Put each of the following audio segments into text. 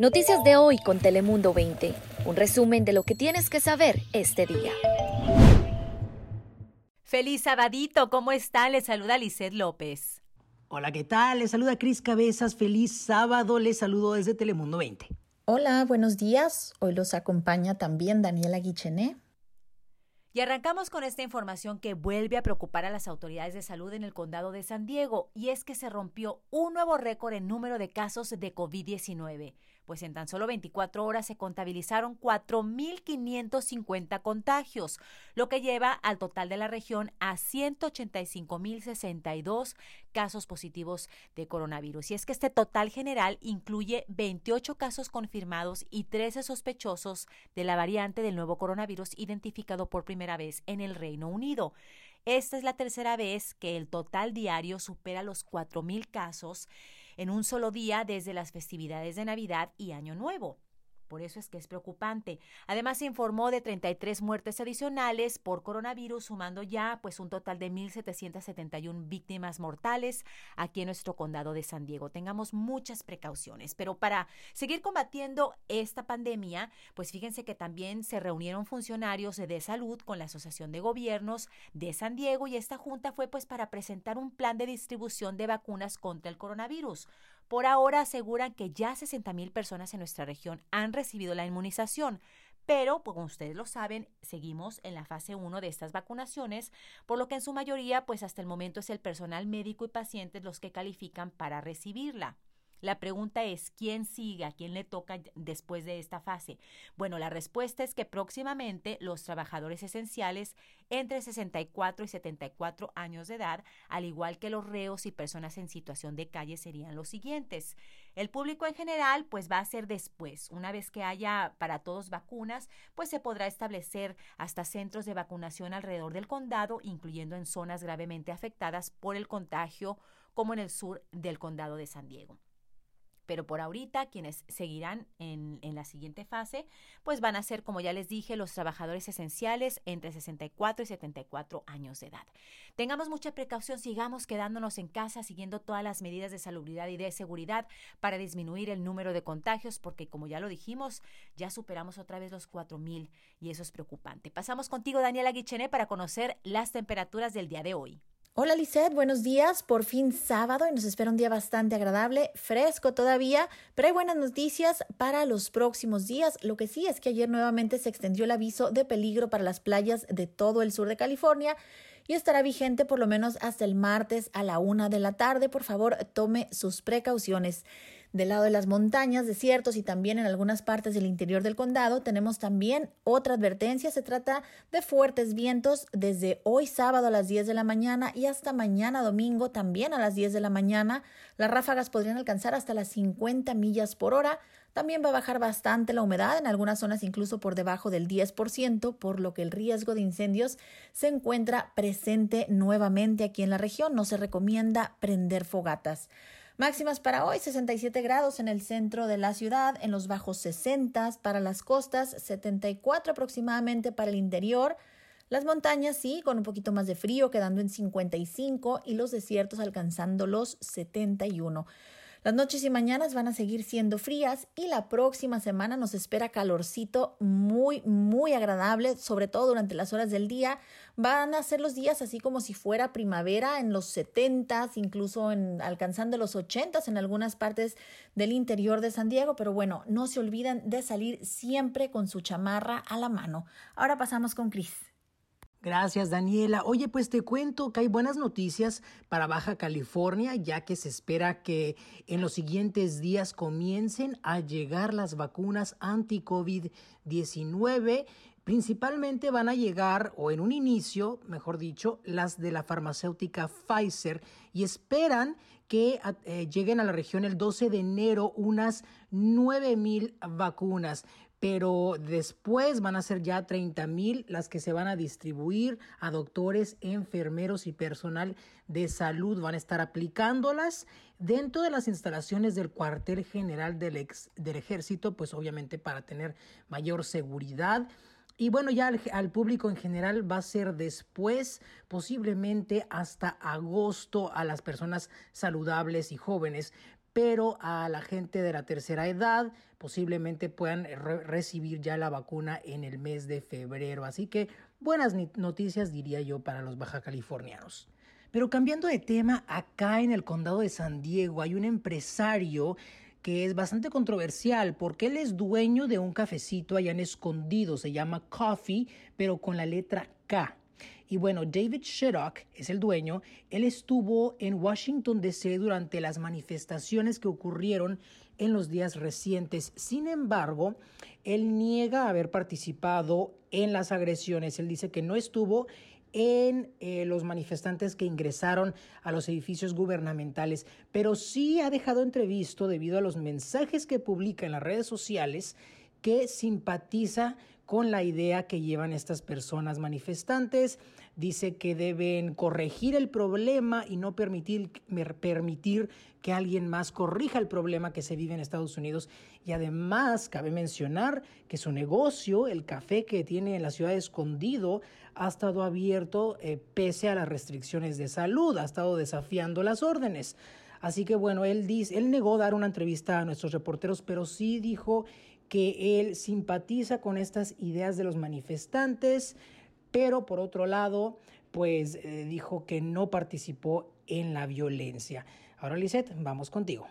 Noticias de hoy con Telemundo 20. Un resumen de lo que tienes que saber este día. Feliz sabadito, ¿cómo está? Le saluda Lizeth López. Hola, ¿qué tal? Le saluda Cris Cabezas. Feliz sábado. Le saludo desde Telemundo 20. Hola, buenos días. Hoy los acompaña también Daniela Guichené. Y arrancamos con esta información que vuelve a preocupar a las autoridades de salud en el condado de San Diego, y es que se rompió un nuevo récord en número de casos de COVID-19 pues en tan solo 24 horas se contabilizaron 4.550 contagios, lo que lleva al total de la región a 185.062 casos positivos de coronavirus. Y es que este total general incluye 28 casos confirmados y 13 sospechosos de la variante del nuevo coronavirus identificado por primera vez en el Reino Unido. Esta es la tercera vez que el total diario supera los 4.000 casos en un solo día desde las festividades de Navidad y Año Nuevo. Por eso es que es preocupante. Además, se informó de 33 muertes adicionales por coronavirus, sumando ya pues un total de 1.771 víctimas mortales aquí en nuestro condado de San Diego. Tengamos muchas precauciones. Pero para seguir combatiendo esta pandemia, pues fíjense que también se reunieron funcionarios de salud con la Asociación de Gobiernos de San Diego y esta junta fue pues para presentar un plan de distribución de vacunas contra el coronavirus. Por ahora aseguran que ya 60 mil personas en nuestra región han recibido la inmunización, pero, pues, como ustedes lo saben, seguimos en la fase 1 de estas vacunaciones, por lo que en su mayoría, pues hasta el momento es el personal médico y pacientes los que califican para recibirla. La pregunta es, ¿quién sigue? ¿A quién le toca después de esta fase? Bueno, la respuesta es que próximamente los trabajadores esenciales entre 64 y 74 años de edad, al igual que los reos y personas en situación de calle, serían los siguientes. El público en general, pues va a ser después. Una vez que haya para todos vacunas, pues se podrá establecer hasta centros de vacunación alrededor del condado, incluyendo en zonas gravemente afectadas por el contagio, como en el sur del condado de San Diego. Pero por ahorita, quienes seguirán en, en, la siguiente fase, pues van a ser, como ya les dije, los trabajadores esenciales entre 64 y 74 años de edad. Tengamos mucha precaución, sigamos quedándonos en casa, siguiendo todas las medidas de salubridad y de seguridad para disminuir el número de contagios, porque como ya lo dijimos, ya superamos otra vez los 4.000 y eso es preocupante. Pasamos contigo, Daniela Guichené, para conocer las temperaturas del día de hoy. Hola Lisette, buenos días. Por fin sábado y nos espera un día bastante agradable, fresco todavía, pero hay buenas noticias para los próximos días. Lo que sí es que ayer nuevamente se extendió el aviso de peligro para las playas de todo el sur de California y estará vigente por lo menos hasta el martes a la una de la tarde. Por favor, tome sus precauciones. Del lado de las montañas, desiertos y también en algunas partes del interior del condado tenemos también otra advertencia. Se trata de fuertes vientos desde hoy sábado a las 10 de la mañana y hasta mañana domingo también a las 10 de la mañana. Las ráfagas podrían alcanzar hasta las 50 millas por hora. También va a bajar bastante la humedad, en algunas zonas incluso por debajo del 10%, por lo que el riesgo de incendios se encuentra presente nuevamente aquí en la región. No se recomienda prender fogatas. Máximas para hoy, 67 grados en el centro de la ciudad, en los bajos 60 para las costas, 74 aproximadamente para el interior. Las montañas sí, con un poquito más de frío, quedando en 55 y los desiertos alcanzando los 71. Las noches y mañanas van a seguir siendo frías y la próxima semana nos espera calorcito muy, muy agradable, sobre todo durante las horas del día. Van a ser los días así como si fuera primavera en los 70 incluso alcanzando los 80 en algunas partes del interior de San Diego, pero bueno, no se olviden de salir siempre con su chamarra a la mano. Ahora pasamos con Cris. Gracias, Daniela. Oye, pues te cuento que hay buenas noticias para Baja California, ya que se espera que en los siguientes días comiencen a llegar las vacunas anti-COVID-19. Principalmente van a llegar, o en un inicio, mejor dicho, las de la farmacéutica Pfizer y esperan que eh, lleguen a la región el 12 de enero unas 9 mil vacunas pero después van a ser ya 30 mil las que se van a distribuir a doctores, enfermeros y personal de salud. Van a estar aplicándolas dentro de las instalaciones del cuartel general del, ex, del ejército, pues obviamente para tener mayor seguridad. Y bueno, ya al, al, público en general va a ser después, posiblemente hasta agosto, a las personas saludables y jóvenes. Pero a la gente de la tercera edad posiblemente puedan recibir ya la vacuna en el mes de febrero. Así que buenas noticias diría yo para los baja californianos. Pero cambiando de tema, acá en el condado de San Diego hay un empresario que es bastante controversial porque él es dueño de un cafecito allá en escondido, se llama Coffee, pero con la letra K. Y bueno, David Sheddock es el dueño. Él estuvo en Washington, D.C. durante las manifestaciones que ocurrieron en los días recientes. Sin embargo, él niega haber participado en las agresiones. Él dice que no estuvo en eh, los manifestantes que ingresaron a los edificios gubernamentales, pero sí ha dejado entrevisto debido a los mensajes que publica en las redes sociales que simpatiza con la idea que llevan estas personas manifestantes. Dice que deben corregir el problema y no permitir, permitir que alguien más corrija el problema que se vive en Estados Unidos. Y además, cabe mencionar que su negocio, el café que tiene en la ciudad Escondido, ha estado abierto eh, pese a las restricciones de salud, ha estado desafiando las órdenes. Así que bueno, él, dice, él negó dar una entrevista a nuestros reporteros, pero sí dijo que él simpatiza con estas ideas de los manifestantes, pero por otro lado, pues eh, dijo que no participó en la violencia. Ahora, Lisette, vamos contigo.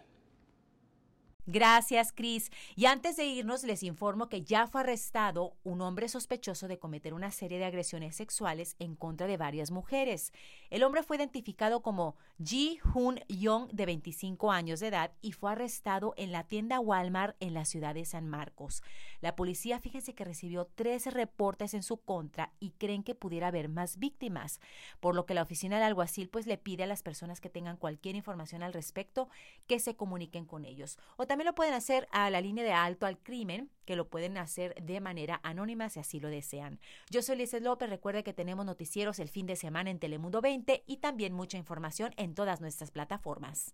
Gracias, Cris. Y antes de irnos, les informo que ya fue arrestado un hombre sospechoso de cometer una serie de agresiones sexuales en contra de varias mujeres. El hombre fue identificado como Ji Hoon Young, de 25 años de edad, y fue arrestado en la tienda Walmart en la ciudad de San Marcos. La policía, fíjense que recibió tres reportes en su contra y creen que pudiera haber más víctimas, por lo que la oficina del alguacil pues le pide a las personas que tengan cualquier información al respecto que se comuniquen con ellos. También lo pueden hacer a la línea de alto al crimen, que lo pueden hacer de manera anónima si así lo desean. Yo soy Lizeth López, recuerde que tenemos noticieros el fin de semana en Telemundo 20 y también mucha información en todas nuestras plataformas.